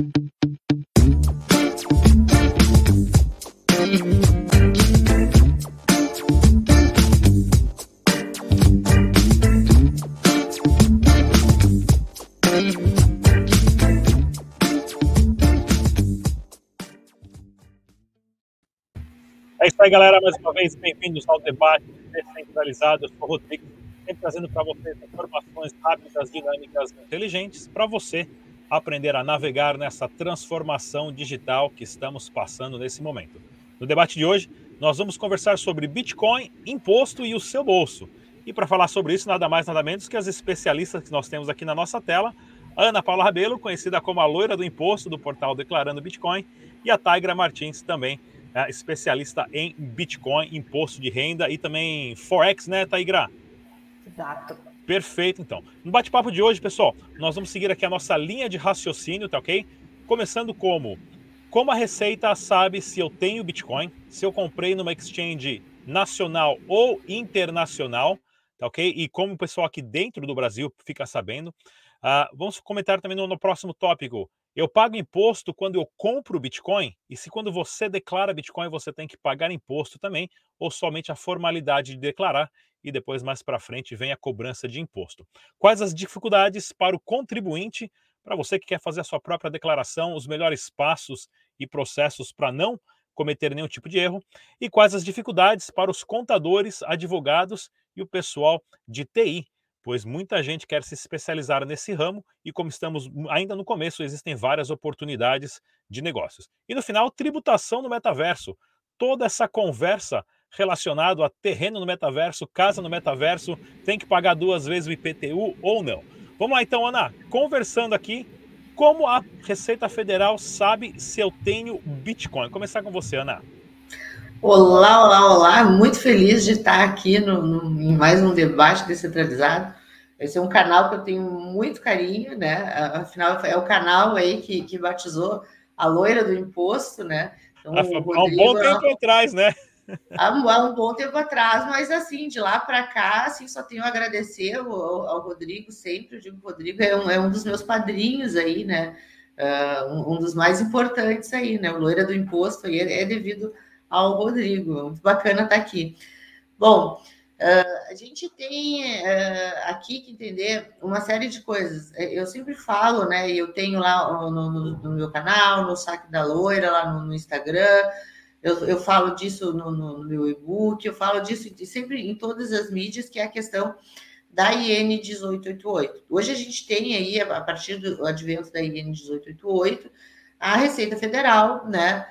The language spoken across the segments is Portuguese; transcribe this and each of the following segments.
É isso aí, galera. Mais uma vez, bem-vindos ao debate descentralizado. Eu sou o Rodrigo, sempre trazendo para vocês informações rápidas, dinâmicas, inteligentes, para você aprender a navegar nessa transformação digital que estamos passando nesse momento. No debate de hoje, nós vamos conversar sobre Bitcoin, imposto e o seu bolso. E para falar sobre isso, nada mais, nada menos que as especialistas que nós temos aqui na nossa tela, Ana Paula Rabelo, conhecida como a loira do imposto do portal Declarando Bitcoin, e a Tigra Martins, também é, especialista em Bitcoin, imposto de renda e também Forex, né, Taigra? Exato. Perfeito, então. No bate-papo de hoje, pessoal, nós vamos seguir aqui a nossa linha de raciocínio, tá ok? Começando como como a Receita sabe se eu tenho Bitcoin, se eu comprei numa exchange nacional ou internacional, tá ok? E como o pessoal aqui dentro do Brasil fica sabendo. Uh, vamos comentar também no, no próximo tópico eu pago imposto quando eu compro Bitcoin? E se quando você declara Bitcoin você tem que pagar imposto também, ou somente a formalidade de declarar e depois mais para frente vem a cobrança de imposto? Quais as dificuldades para o contribuinte, para você que quer fazer a sua própria declaração, os melhores passos e processos para não cometer nenhum tipo de erro? E quais as dificuldades para os contadores, advogados e o pessoal de TI? Pois muita gente quer se especializar nesse ramo e, como estamos ainda no começo, existem várias oportunidades de negócios. E no final, tributação no metaverso. Toda essa conversa relacionada a terreno no metaverso, casa no metaverso, tem que pagar duas vezes o IPTU ou não. Vamos lá então, Ana, conversando aqui, como a Receita Federal sabe se eu tenho Bitcoin? Vou começar com você, Ana. Olá, olá, olá. Muito feliz de estar aqui no, no, em mais um debate descentralizado. Esse é um canal que eu tenho muito carinho, né? Afinal, é o canal aí que, que batizou a loira do imposto, né? Então, há, um bom tempo é... atrás, né? Há um, há um, bom tempo atrás, mas assim, de lá para cá, assim, só tenho a agradecer ao, ao, Rodrigo sempre. Eu digo, Rodrigo é um, é um dos meus padrinhos aí, né? Uh, um, um, dos mais importantes aí, né? O loira do imposto aí é, é devido ao Rodrigo. Muito bacana estar aqui. Bom, uh, a gente tem uh, aqui que entender uma série de coisas. Eu sempre falo, né? Eu tenho lá no, no, no meu canal, no Saque da Loira, lá no, no Instagram. Eu, eu, falo disso no, no meu e-book, eu falo disso sempre em todas as mídias, que é a questão da IN 1888. Hoje a gente tem aí, a partir do advento da IN 1888, a Receita Federal, né?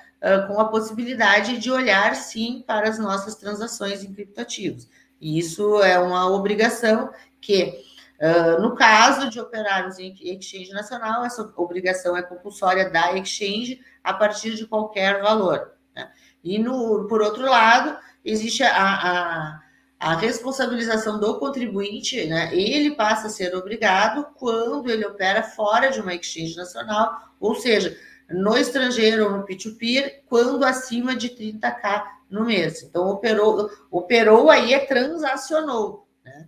Com a possibilidade de olhar sim para as nossas transações em criptoativos. E isso é uma obrigação que, uh, no caso de operarmos em exchange nacional, essa obrigação é compulsória da exchange a partir de qualquer valor. Né? E, no, por outro lado, existe a, a, a responsabilização do contribuinte, né? ele passa a ser obrigado quando ele opera fora de uma exchange nacional, ou seja, no estrangeiro ou no P2P quando acima de 30k no mês. Então, operou, operou aí é transacionou, né?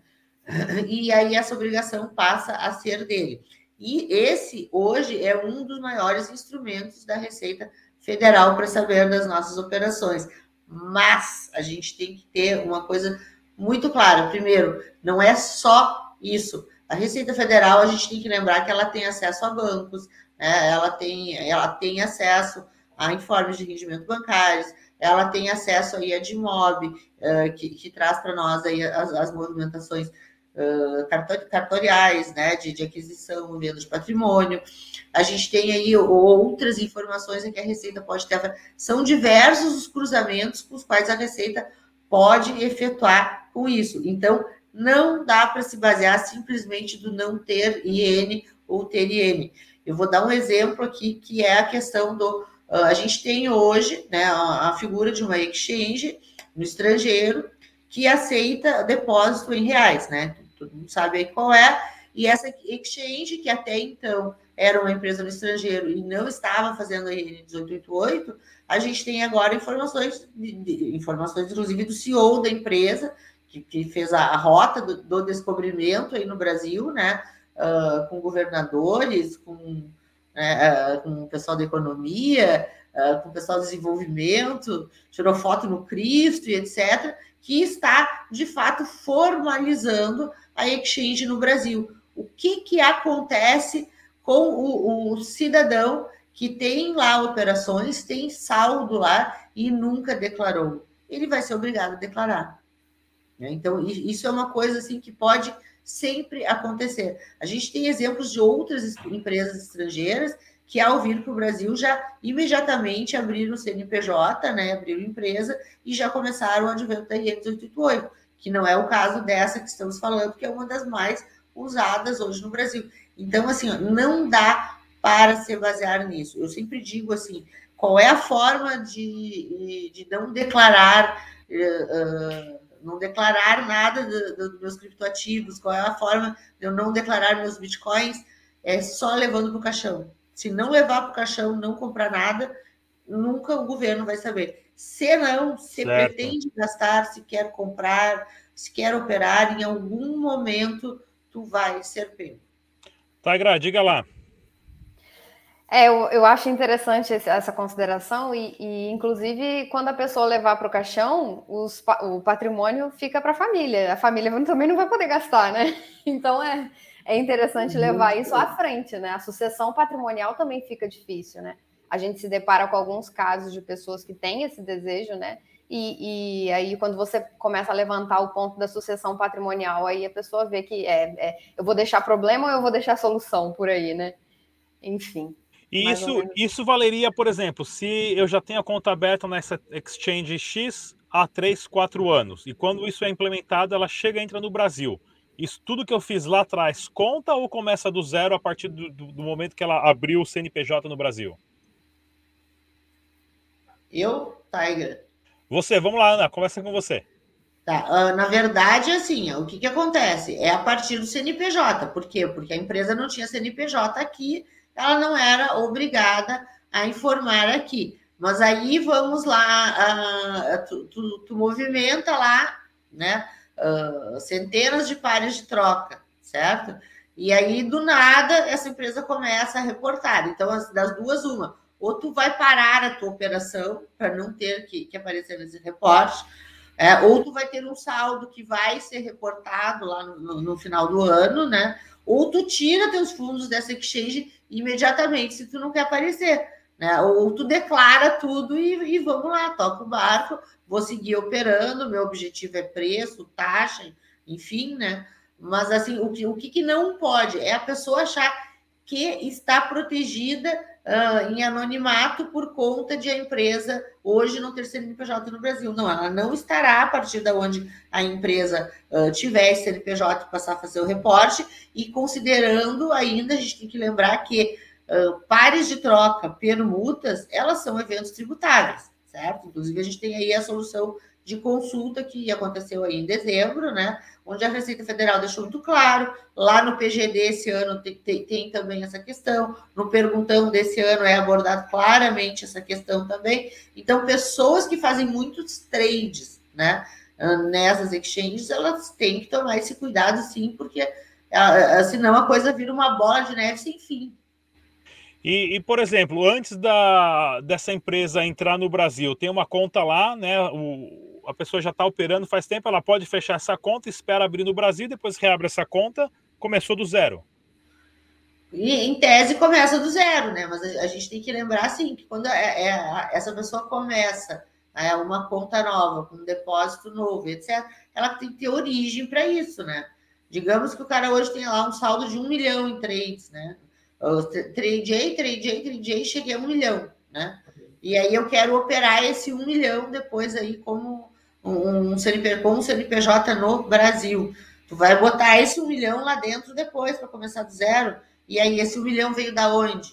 E aí essa obrigação passa a ser dele. E esse hoje é um dos maiores instrumentos da Receita Federal para saber das nossas operações. Mas a gente tem que ter uma coisa muito clara. Primeiro, não é só isso. A Receita Federal, a gente tem que lembrar que ela tem acesso a bancos, né? ela, tem, ela tem acesso a informes de rendimento bancários, ela tem acesso aí a DIMOB, uh, que, que traz para nós aí as, as movimentações uh, cartoriais, né, de, de aquisição, venda de patrimônio. A gente tem aí outras informações em que a Receita pode ter. São diversos os cruzamentos com os quais a Receita pode efetuar com isso. Então, não dá para se basear simplesmente do não ter IN ou ter IN. Eu vou dar um exemplo aqui, que é a questão do. Uh, a gente tem hoje né, a, a, figura de uma exchange no estrangeiro que aceita depósito em reais, né? Todo mundo sabe aí qual é. E essa exchange, que até então era uma empresa no estrangeiro e não estava fazendo a IN 1888, a gente tem agora informações, informações inclusive do CEO da empresa, que, que fez a, a rota do, do, descobrimento aí no Brasil, né? Uh, com governadores, com né, com o pessoal da economia, com o pessoal do desenvolvimento, tirou foto no Cristo e etc., que está, de fato, formalizando a exchange no Brasil. O que, que acontece com o, o cidadão que tem lá operações, tem saldo lá e nunca declarou? Ele vai ser obrigado a declarar. Né? Então, isso é uma coisa assim que pode sempre acontecer. A gente tem exemplos de outras empresas estrangeiras que, ao vir para o Brasil, já imediatamente abriram o CNPJ, né, abriram empresa e já começaram o advento da IN 288, que não é o caso dessa que estamos falando, que é uma das mais usadas hoje no Brasil. Então, assim, não dá para se basear nisso. Eu sempre digo assim, qual é a forma de, de não declarar uh, não declarar nada dos do meus criptoativos, qual é a forma de eu não declarar meus bitcoins, é só levando para o caixão. Se não levar para o caixão, não comprar nada, nunca o governo vai saber. Se não, se certo. pretende gastar, se quer comprar, se quer operar, em algum momento tu vai ser pego. Tagra, diga lá. É, eu, eu acho interessante essa consideração e, e, inclusive, quando a pessoa levar para o caixão, os, o patrimônio fica para a família. A família também não vai poder gastar, né? Então, é, é interessante levar isso à frente, né? A sucessão patrimonial também fica difícil, né? A gente se depara com alguns casos de pessoas que têm esse desejo, né? E, e, aí, quando você começa a levantar o ponto da sucessão patrimonial, aí a pessoa vê que é, é eu vou deixar problema ou eu vou deixar solução por aí, né? Enfim. E isso, isso valeria, por exemplo, se eu já tenho a conta aberta nessa Exchange X há 3, 4 anos, e quando isso é implementado, ela chega e entra no Brasil. Isso tudo que eu fiz lá atrás conta ou começa do zero a partir do, do, momento que ela abriu o CNPJ no Brasil? Eu, Tiger. Você, vamos lá, Ana, começa com você. Tá, uh, na verdade, assim, o que, que acontece? É a partir do CNPJ. Por quê? Porque a empresa não tinha CNPJ aqui, ela não era obrigada a informar aqui. Mas aí vamos lá, uh, tu, tu, tu, movimenta lá, né? Uh, centenas de pares de troca, certo? E aí, do nada, essa empresa começa a reportar. Então, das duas, uma. Ou tu vai parar a tua operação para não ter que, que aparecer nesse reporte, é, ou tu vai ter um saldo que vai ser reportado lá no, no, no final do ano, né? Ou tu tira teus fundos dessa exchange imediatamente se tu não quer aparecer. Né? Ou tu declara tudo e, e vamos lá, toca o barco, vou seguir operando, meu objetivo é preço, taxa, enfim, né? Mas assim, o que, o que não pode é a pessoa achar que está protegida uh, em anonimato por conta de a empresa hoje não ter CNPJ no Brasil. Não, ela não estará a partir da onde a empresa uh, tiver CNPJ passar a fazer o reporte e considerando ainda, a gente tem que lembrar que uh, pares de troca, permutas, elas são eventos tributáveis, certo? Inclusive, a gente tem aí a solução de consulta que aconteceu aí em dezembro, né? Onde a Receita Federal deixou muito claro. Lá no PGD esse ano tem, tem, tem, também essa questão. No Perguntão desse ano é abordado claramente essa questão também. Então, pessoas que fazem muitos trades, né? Nessas exchanges, elas têm que tomar esse cuidado, sim, porque senão a coisa vira uma bola de neve sem fim. E, e, por exemplo, antes da, dessa empresa entrar no Brasil, tem uma conta lá, né? O, a pessoa já está operando faz tempo, ela pode fechar essa conta, espera abrir no Brasil, depois reabre essa conta, começou do zero. E, em tese começa do zero, né? Mas a, a gente tem que lembrar assim que quando é, é, essa pessoa começa é, uma conta nova, com um depósito novo, etc., ela tem que ter origem para isso, né? Digamos que o cara hoje tem lá um saldo de um milhão em trades, né? Eu tradei, tradei, tradei, cheguei a um milhão, né? E aí eu quero operar esse um milhão depois aí como um, com um CNPJ no Brasil. Tu vai botar esse um milhão lá dentro depois para começar do zero. E aí, esse um milhão veio da onde?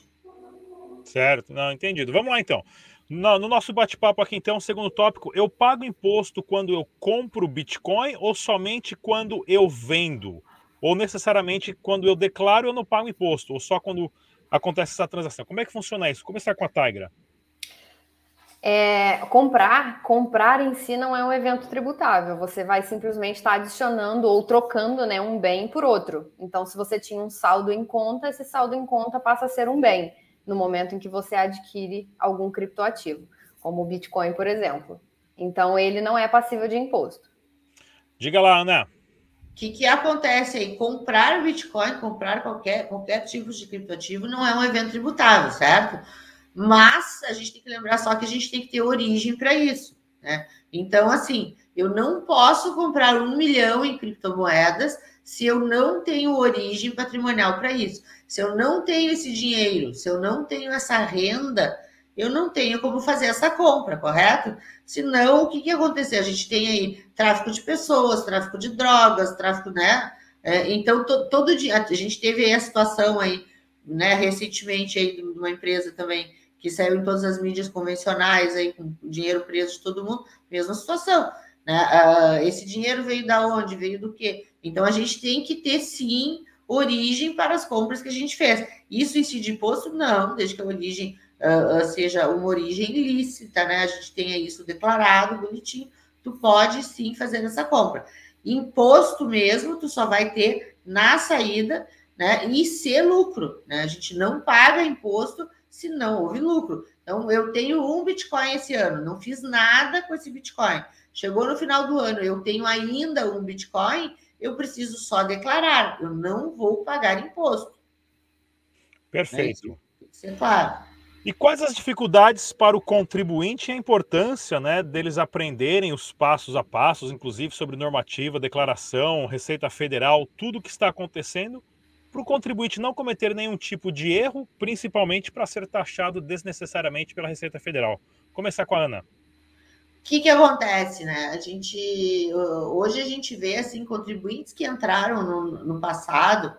Certo, não, entendido. Vamos lá então. No, no nosso bate-papo aqui, então, segundo tópico, eu pago imposto quando eu compro Bitcoin ou somente quando eu vendo? Ou necessariamente quando eu declaro eu não pago imposto? Ou só quando acontece essa transação? Como é que funciona isso? Começar com a Tigra. É, comprar, comprar em si não é um evento tributável. Você vai simplesmente estar adicionando ou trocando né, um bem por outro. Então, se você tinha um saldo em conta, esse saldo em conta passa a ser um bem. no momento em que você adquire algum criptoativo, como o Bitcoin, por exemplo. Então, ele não é passível de imposto. Diga lá, Ana. O que, que acontece aí? Comprar Bitcoin, comprar qualquer, qualquer tipo de criptoativo não é um evento tributável, certo? Mas a gente tem que lembrar só que a gente tem que ter origem para isso, né? Então, assim, eu não posso comprar um milhão em criptomoedas se eu não tenho origem patrimonial para isso. Se eu não tenho esse dinheiro, se eu não tenho essa renda, eu não tenho como fazer essa compra, correto? Senão, o que, que acontecer? A gente tem aí tráfico de pessoas, tráfico de drogas, tráfico, né? É, então, to, todo dia, a gente teve aí a situação aí, né, recentemente aí de uma empresa também que saiu em todas as mídias convencionais aí com dinheiro preso de todo mundo, mesma situação. Né? Uh, esse dinheiro veio da onde? Veio do quê? Então a gente tem que ter sim origem para as compras que a gente fez. Isso incide imposto? Não, desde que a origem uh, seja uma origem lícita, né? A gente tenha isso declarado, bonitinho, tu pode sim fazer essa compra. Imposto mesmo, tu só vai ter na saída, né? E ser lucro, né? A gente não paga imposto se não houve lucro. Então, eu tenho um Bitcoin esse ano, não fiz nada com esse Bitcoin. Chegou no final do ano, eu tenho ainda um Bitcoin, eu preciso só declarar, eu não vou pagar imposto. Perfeito. É tem que claro. E quais as dificuldades para o contribuinte e a importância né, deles aprenderem os passos a passos, inclusive sobre normativa, declaração, Receita Federal, tudo o que está acontecendo, para o contribuinte não cometer nenhum tipo de erro, principalmente para ser taxado desnecessariamente pela Receita Federal? Começar com a Ana que, que acontece, né? A gente hoje a gente vê assim contribuintes que entraram no, no passado,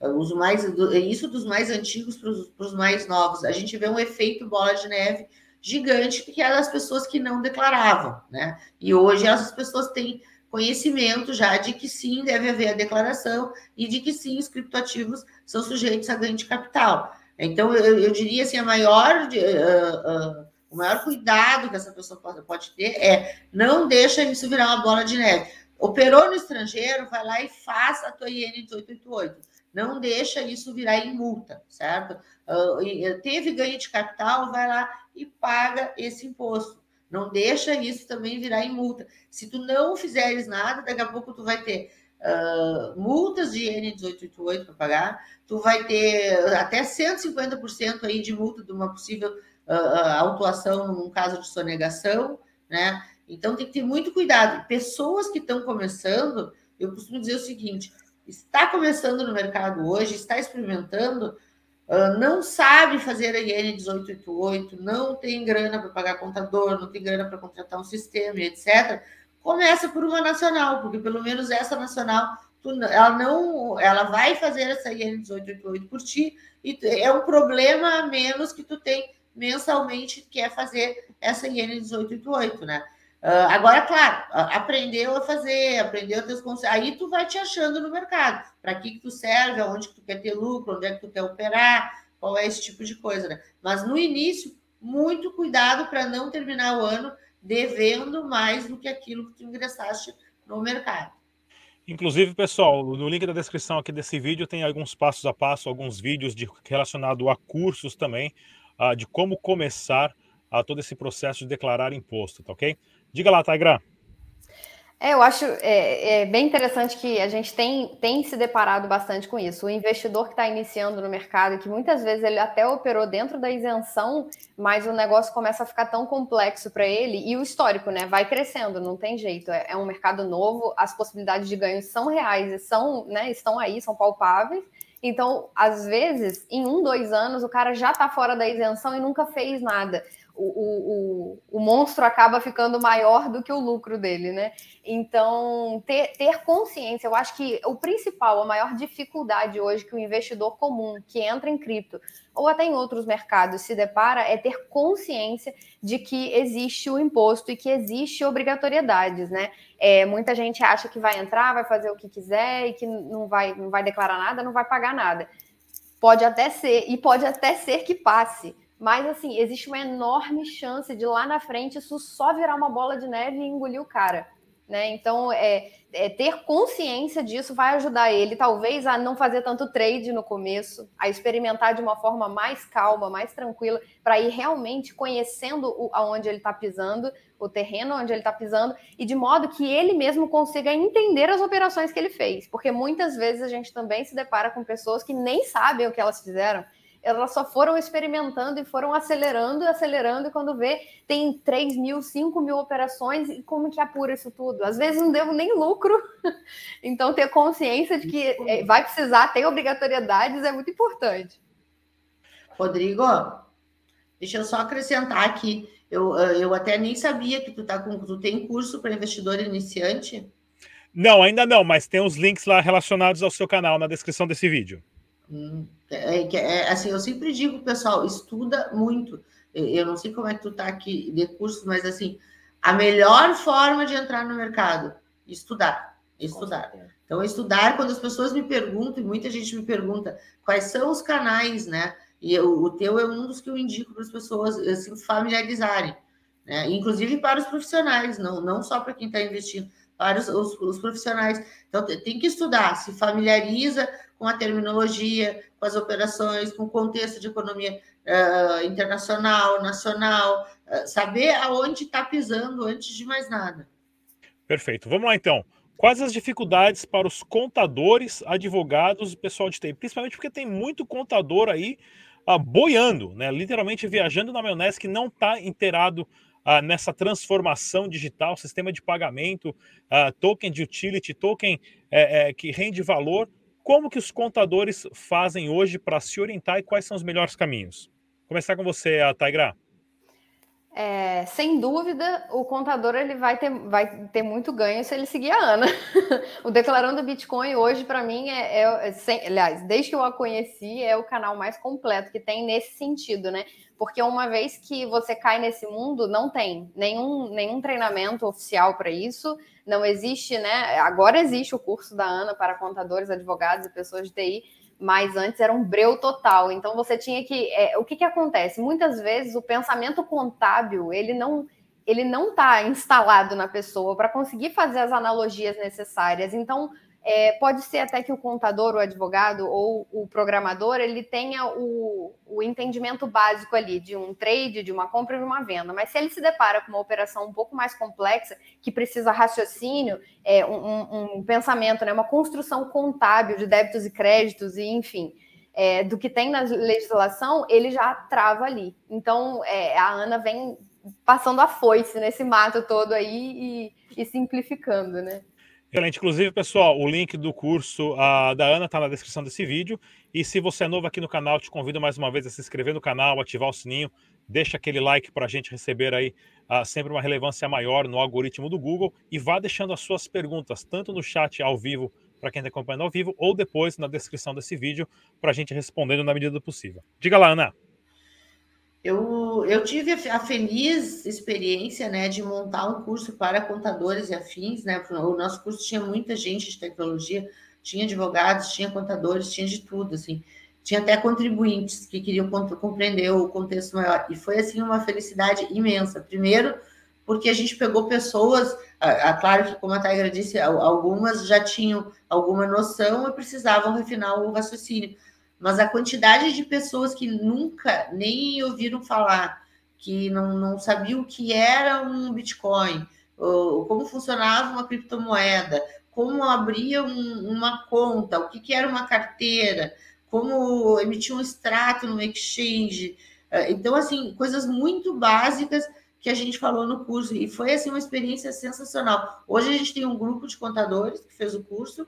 os mais isso dos mais antigos para os mais novos. A gente vê um efeito bola de neve gigante que era das pessoas que não declaravam, né? E hoje essas pessoas têm conhecimento já de que sim deve haver a declaração e de que sim os criptoativos são sujeitos a ganho de capital. Então eu, eu diria assim a maior uh, uh, o maior cuidado que essa pessoa pode, pode ter é não deixa isso virar uma bola de neve. Operou no estrangeiro, vai lá e faça a tua IN 1888. Não deixa isso virar em multa, certo? Uh, teve ganho de capital, vai lá e paga esse imposto. Não deixa isso também virar em multa. Se tu não fizeres nada, daqui a pouco tu vai ter uh, multas de IN 1888 para pagar, tu vai ter até 150% aí de multa de uma possível uh, autuação num caso de sonegação, né? Então tem que ter muito cuidado. Pessoas que estão começando, eu costumo dizer o seguinte: está começando no mercado hoje, está experimentando, não sabe fazer a IN 1888, não tem grana para pagar contador, não tem grana para contratar um sistema, etc. Começa por uma nacional, porque pelo menos essa nacional tu, ela não, ela vai fazer essa IN 1888 por ti e é um problema a menos que tu tem mensalmente quer fazer essa IN 1888, né? Uh, agora, claro, aprendeu a fazer, aprendeu a ter os conceitos, aí tu vai te achando no mercado, para que, que tu serve, aonde que tu quer ter lucro, onde é que tu quer operar, qual é esse tipo de coisa, né? Mas no início, muito cuidado para não terminar o ano devendo mais do que aquilo que tu ingressaste no mercado. Inclusive, pessoal, no link da descrição aqui desse vídeo tem alguns passos a passo, alguns vídeos de, relacionado a cursos também, uh, de como começar a todo esse processo de declarar imposto, tá ok? Diga lá, Taigra. É, eu acho é, é, bem interessante que a gente tem, tem se deparado bastante com isso. O investidor que está iniciando no mercado, que muitas vezes ele até operou dentro da isenção, mas o negócio começa a ficar tão complexo para ele e o histórico, né? Vai crescendo, não tem jeito. É, é, um mercado novo, as possibilidades de ganho são reais são, né, estão aí, são palpáveis. Então, às vezes, em um, dois anos, o cara já está fora da isenção e nunca fez nada. O, o, o, monstro acaba ficando maior do que o lucro dele, né? Então, ter, ter consciência, eu acho que o principal, a maior dificuldade hoje que o investidor comum que entra em cripto ou até em outros mercados se depara é ter consciência de que existe o imposto e que existe obrigatoriedades, né? É, muita gente acha que vai entrar, vai fazer o que quiser e que não vai, não vai declarar nada, não vai pagar nada. Pode até ser, e pode até ser que passe. Mas, assim, existe uma enorme chance de lá na frente isso só virar uma bola de neve e engolir o cara. né? Então, é, é, ter consciência disso vai ajudar ele, talvez, a não fazer tanto trade no começo, a experimentar de uma forma mais calma, mais tranquila, para ir realmente conhecendo o, aonde ele está pisando, o terreno onde ele está pisando, e de modo que ele mesmo consiga entender as operações que ele fez. Porque muitas vezes a gente também se depara com pessoas que nem sabem o que elas fizeram elas só foram experimentando e foram acelerando e acelerando, e quando vê, tem 3 mil, 5 mil operações, e como que apura isso tudo? Às vezes não deu nem lucro, então ter consciência de que é, vai precisar, tem obrigatoriedades, é muito importante. Rodrigo, deixa eu só acrescentar aqui, eu, eu até nem sabia que tu, tá com, tu tem curso para investidor iniciante? Não, ainda não, mas tem os links lá relacionados ao seu canal na descrição desse vídeo. É, é, é, assim, eu sempre digo, pessoal, estuda muito. Eu não sei como é que tu tá aqui de curso, mas assim, a melhor forma de entrar no mercado, estudar, estudar. Então, estudar, quando as pessoas me perguntam, e muita gente me pergunta, quais são os canais, né? E eu, o teu é um dos que eu indico para as pessoas assim, familiarizarem, né? Inclusive para os profissionais, não, não só para quem está investindo, os, os, profissionais. Então, tem que estudar, se familiariza com a terminologia, com as operações, com o contexto de economia uh, internacional, nacional, uh, saber aonde está pisando antes de mais nada. Perfeito. Vamos lá então. Quais as dificuldades para os contadores, advogados e pessoal de TI? Principalmente porque tem muito contador aí uh, boiando, né? literalmente viajando na maionese que não está inteirado uh, nessa transformação digital, sistema de pagamento, uh, token de utility, token é, é, que rende valor como que os contadores fazem hoje para se orientar e quais são os melhores caminhos? Começar com você, a Taigra. É, sem dúvida, o contador ele vai ter, vai ter muito ganho se ele seguir a Ana. o Declarando Bitcoin hoje, para mim, é, é, é sem, aliás, desde que eu a conheci, é o canal mais completo que tem nesse sentido, né? Porque uma vez que você cai nesse mundo, não tem nenhum, nenhum treinamento oficial para isso, não existe, né? Agora existe o curso da Ana para contadores, advogados e pessoas de TI, mas antes era um breu total. Então você tinha que. É, o que, que acontece? Muitas vezes o pensamento contábil ele não ele não está instalado na pessoa para conseguir fazer as analogias necessárias. Então é, pode ser até que o contador, o advogado ou o programador ele tenha o, o entendimento básico ali de um trade, de uma compra e de uma venda. Mas se ele se depara com uma operação um pouco mais complexa, que precisa raciocínio, é, um, um pensamento, né, uma construção contábil de débitos e créditos, e enfim. É, do que tem na legislação, ele já trava ali. Então, é, a Ana vem passando a foice nesse mato todo aí e, e simplificando, né? Excelente. Inclusive, pessoal, o link do curso uh, da Ana está na descrição desse vídeo. E se você é novo aqui no canal, te convido mais uma vez a se inscrever no canal, ativar o sininho, deixa aquele like para a gente receber aí uh, sempre uma relevância maior no algoritmo do Google e vá deixando as suas perguntas, tanto no chat ao vivo para quem está acompanhando ao vivo, ou depois na descrição desse vídeo para a gente respondendo na medida do possível. Diga lá, Ana. Eu, eu tive a feliz experiência né, de montar um curso para contadores e afins. Né? O nosso curso tinha muita gente de tecnologia, tinha advogados, tinha contadores, tinha de tudo. Assim. Tinha até contribuintes que queriam compreender o contexto maior. E foi assim uma felicidade imensa. Primeiro, porque a gente pegou pessoas, a, a, claro que, como a Tigra disse, algumas já tinham alguma noção e precisavam refinar o raciocínio mas a quantidade de pessoas que nunca nem ouviram falar, que não, não sabiam o que era um Bitcoin, ou como funcionava uma criptomoeda, como abria um, uma conta, o que, que era uma carteira, como emitir um extrato no exchange. Eh, então, assim, coisas muito básicas que a gente falou no curso. E foi, assim, uma experiência sensacional. Hoje a gente tem um grupo de contadores que fez o curso,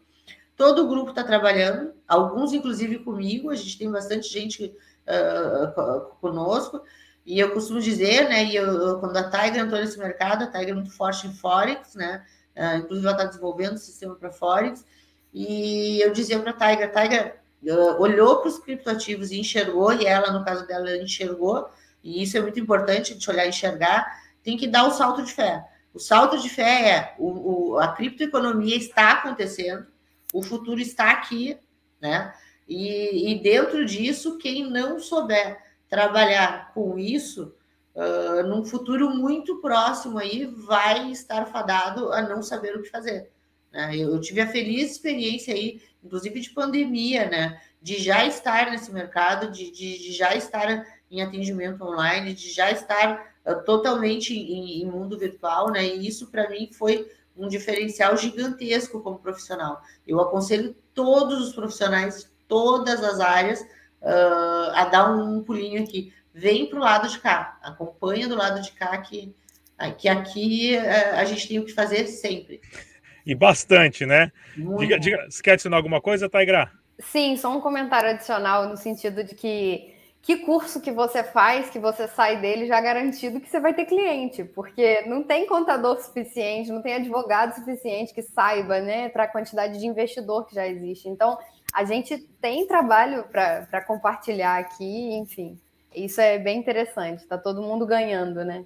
Todo o grupo está trabalhando, alguns inclusive comigo, a gente tem bastante gente uh, conosco, e eu costumo dizer, né, e eu, quando a Tiger entrou nesse mercado, a Tiger é muito forte em Forex, né, uh, inclusive ela está desenvolvendo o sistema para Forex, e eu dizia para a Tiger, Tiger uh, olhou para os criptoativos e enxergou, e ela, no caso dela, enxergou, e isso é muito importante, a gente olhar e enxergar, tem que dar o salto de fé. O salto de fé é o, o, a criptoeconomia está acontecendo, o futuro está aqui, né? E, e dentro disso, quem não souber trabalhar com isso, uh, num futuro muito próximo aí, vai estar fadado a não saber o que fazer. Né? Eu, eu tive a feliz experiência aí, inclusive de pandemia, né? De já estar nesse mercado, de, de, de já estar em atendimento online, de já estar uh, totalmente em, em, mundo virtual, né? E isso para mim foi um diferencial gigantesco como profissional. Eu aconselho todos os profissionais, todas as áreas, uh, a dar um pulinho aqui. Vem para o lado de cá, acompanha do lado de cá que, que aqui uh, a gente tem o que fazer sempre. E bastante, né? Diga, diga, você quer adicionar alguma coisa, Taigra? Sim, só um comentário adicional no sentido de que que curso que você faz, que você sai dele já garantido que você vai ter cliente, porque não tem contador suficiente, não tem advogado suficiente que saiba, né, para a quantidade de investidor que já existe. Então, a gente tem trabalho para compartilhar aqui, enfim. Isso é bem interessante, está todo mundo ganhando, né?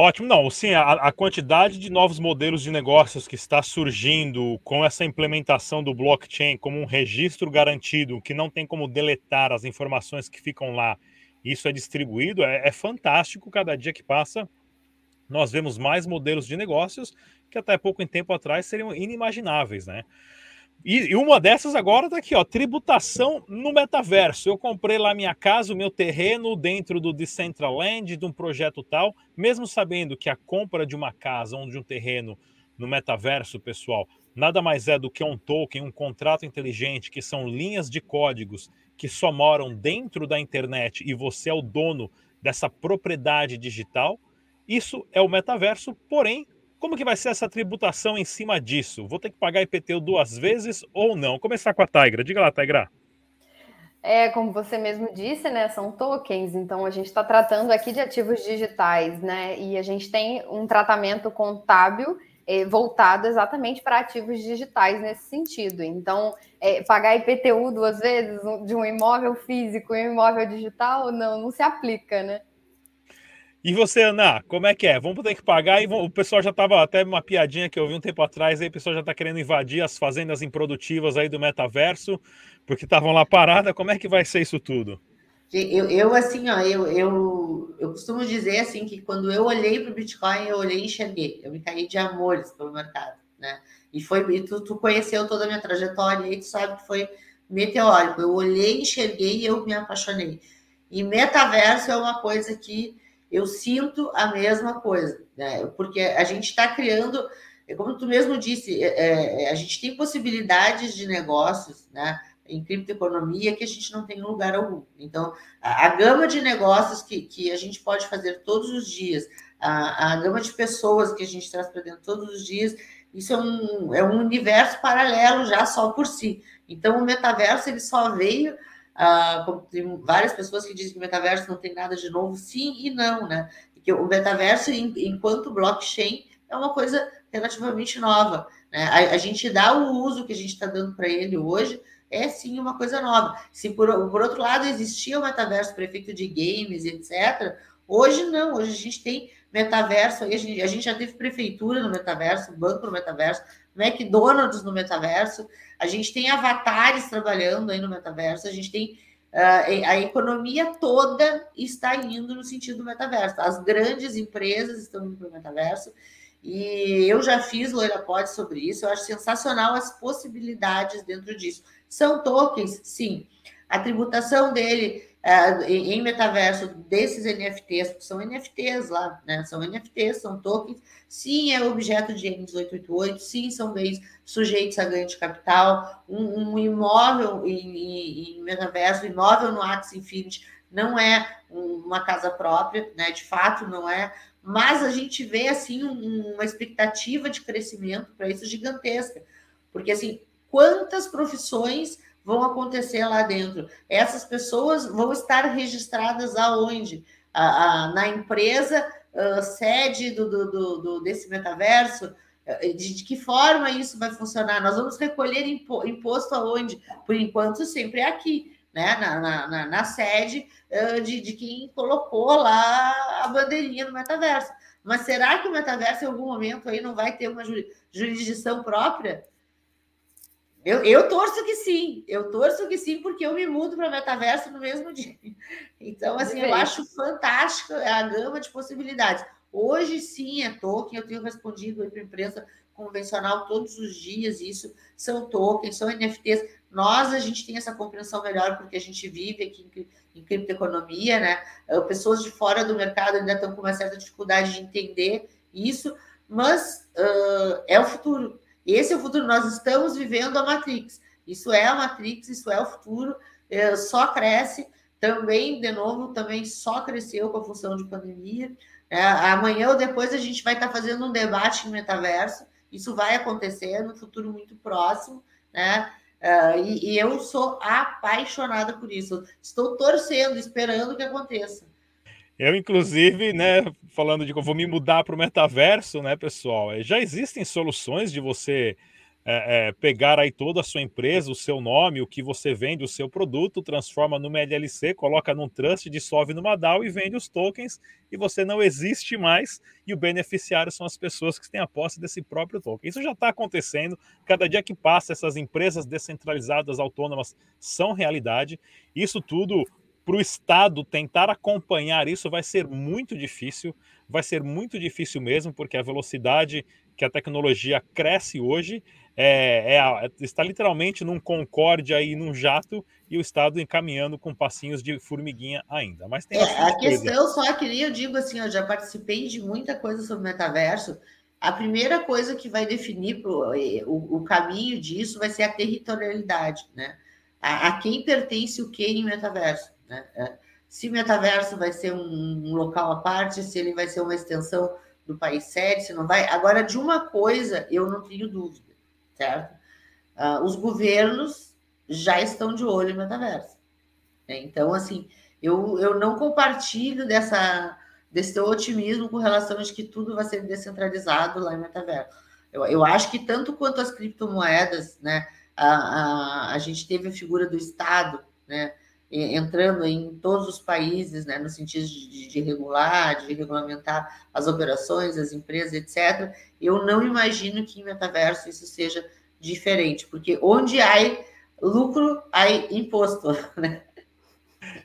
Ótimo, não, sim, a, a, quantidade de novos modelos de negócios que está surgindo com essa implementação do blockchain como um registro garantido, que não tem como deletar as informações que ficam lá, isso é distribuído, é, é fantástico. Cada dia que passa, nós vemos mais modelos de negócios que até pouco tempo atrás seriam inimagináveis, né? E, e, uma dessas agora tá aqui, ó, tributação no metaverso. Eu comprei lá minha casa, o meu terreno dentro do Decentraland, de um projeto tal, mesmo sabendo que a compra de uma casa ou de um terreno no metaverso, pessoal, nada mais é do que um token, um contrato inteligente, que são linhas de códigos que só moram dentro da internet e você é o dono dessa propriedade digital. Isso é o metaverso, porém como que vai ser essa tributação em cima disso? Vou ter que pagar IPTU duas vezes ou não? Começar com a Tigra. Diga lá, Tigra. É, como você mesmo disse, né? São tokens, então a gente está tratando aqui de ativos digitais, né? E a gente tem um tratamento contábil é, voltado exatamente para ativos digitais nesse sentido. Então, é, pagar IPTU duas vezes de um imóvel físico e um imóvel digital não, não se aplica, né? E você, Ana, como é que é? Vamos ter que pagar e o pessoal já estava até uma piadinha que eu vi um tempo atrás aí, o pessoal já está querendo invadir as fazendas improdutivas aí do metaverso, porque estavam lá paradas. Como é que vai ser isso tudo? Eu, eu assim, ó, eu, eu, eu costumo dizer assim que quando eu olhei para o Bitcoin, eu olhei e enxerguei. Eu me caí de amores pelo mercado, né? E foi, e tu, tu conheceu toda a minha trajetória e tu sabe que foi meteórico. Eu olhei, enxerguei e eu me apaixonei. E metaverso é uma coisa que eu sinto a mesma coisa, né? Porque a gente está criando, é como tu mesmo disse, é, é, a gente tem possibilidades de negócios, né? Em criptoeconomia que a gente não tem em lugar algum. Então, a, a gama de negócios que, que a gente pode fazer todos os dias, a, a gama de pessoas que a gente traz para dentro todos os dias, isso é um, é um universo paralelo já só por si. Então, o metaverso ele só veio Uh, tem várias pessoas que dizem que o metaverso não tem nada de novo, sim e não, né? Porque o metaverso, enquanto blockchain, é uma coisa relativamente nova. Né? A, a gente dá o uso que a gente está dando para ele hoje, é sim uma coisa nova. Se por, por outro lado existia o metaverso prefeito de games, etc., hoje não, hoje a gente tem metaverso, a gente, a gente já teve prefeitura no metaverso, banco no metaverso, McDonald's no metaverso, a gente tem avatares trabalhando aí no metaverso, a gente tem uh, a economia toda está indo no sentido do metaverso. As grandes empresas estão indo para o metaverso. E eu já fiz Loira Pod sobre isso, eu acho sensacional as possibilidades dentro disso. São tokens, sim. A tributação dele uh, em metaverso desses NFTs, são NFTs lá, né? São NFTs, são tokens. Sim, é objeto de N1888, sim, são bens sujeitos a ganho de capital. Um, um imóvel em, em, metaverso, imóvel no Axie Infinity, não é uma casa própria, né? De fato, não é. Mas a gente vê assim um, uma expectativa de crescimento para isso gigantesca, porque assim quantas profissões vão acontecer lá dentro. Essas pessoas vão estar registradas aonde? A, a, na empresa uh, sede do, do, do, desse metaverso? De, de, que forma isso vai funcionar? Nós vamos recolher impo, imposto aonde? Por enquanto, sempre aqui, né? na, na, na, na sede de, de quem colocou lá a bandeirinha no metaverso. Mas será que o metaverso, em algum momento, aí não vai ter uma jurisdição própria? Eu, eu torço que sim, eu torço que sim, porque eu me mudo para metaverso no mesmo dia. Então, assim, eu acho fantástica a gama de possibilidades. Hoje sim é token, eu tenho respondido para a imprensa convencional todos os dias, isso são tokens, são NFTs. Nós, a gente tem essa compreensão melhor porque a gente vive aqui em, em criptoeconomia, né? Pessoas de fora do mercado ainda estão com uma certa dificuldade de entender isso, mas uh, é o futuro. Esse é o futuro. Nós estamos vivendo a Matrix. Isso é a Matrix, isso é o futuro. É, só cresce. Também, de novo, também só cresceu com a função de pandemia. É, amanhã ou depois a gente vai estar fazendo um debate em metaverso. Isso vai acontecer no futuro muito próximo, né? Uh, e, e, eu sou apaixonada por isso. Estou torcendo, esperando que aconteça. Eu, inclusive, né, falando de que eu vou me mudar para o metaverso, né, pessoal? É, já existem soluções de você é, é, pegar aí toda a sua empresa, o seu nome, o que você vende, o seu produto, transforma numa LLC, coloca num trust, dissolve numa DAO e vende os tokens e você não existe mais e o beneficiário são as pessoas que têm a posse desse próprio token. Isso já está acontecendo. Cada dia que passa, essas empresas descentralizadas autônomas são realidade. Isso tudo para o Estado tentar acompanhar isso vai ser muito difícil, vai ser muito difícil mesmo, porque a velocidade que a tecnologia cresce hoje é, é, está literalmente num concorde aí, num jato, e o Estado encaminhando com passinhos de formiguinha ainda. Mas tem é, a questão só que eu digo assim, eu já participei de muita coisa sobre metaverso. A primeira coisa que vai definir pro, o, o caminho disso vai ser a territorialidade, né? A, a quem pertence o que em metaverso. Né? É, se metaverso vai ser um, local à parte, se ele vai ser uma extensão do país sede, se não vai. Agora, de uma coisa eu não tenho dúvida, certo? Uh, os governos já estão de olho no metaverso. Né? Então, assim, eu, eu não compartilho dessa, desse otimismo com relação a que tudo vai ser descentralizado lá em metaverso. Eu, eu acho que tanto quanto as criptomoedas, né, a, a, a gente teve a figura do Estado, né, entrando em todos os países, né, no sentido de, de, regular, de regulamentar as operações, as empresas, etc. Eu não imagino que em metaverso isso seja diferente, porque onde há lucro, há imposto. Né?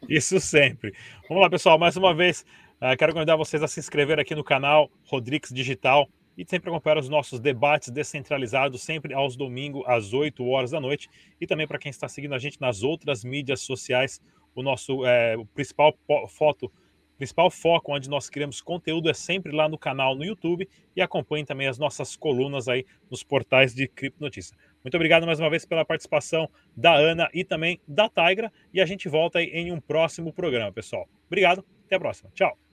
Isso sempre. Vamos lá, pessoal, mais uma vez, uh, quero convidar vocês a se inscrever aqui no canal Rodrigues Digital e sempre acompanhar os nossos debates descentralizados, sempre aos domingos, às 8 horas da noite. E também para quem está seguindo a gente nas outras mídias sociais, o nosso é, o principal foto, principal foco onde nós criamos conteúdo é sempre lá no canal no YouTube e acompanhem também as nossas colunas aí nos portais de Cripto Notícia. Muito obrigado mais uma vez pela participação da Ana e também da Tigra e a gente volta aí em um próximo programa, pessoal. Obrigado, até a próxima. Tchau.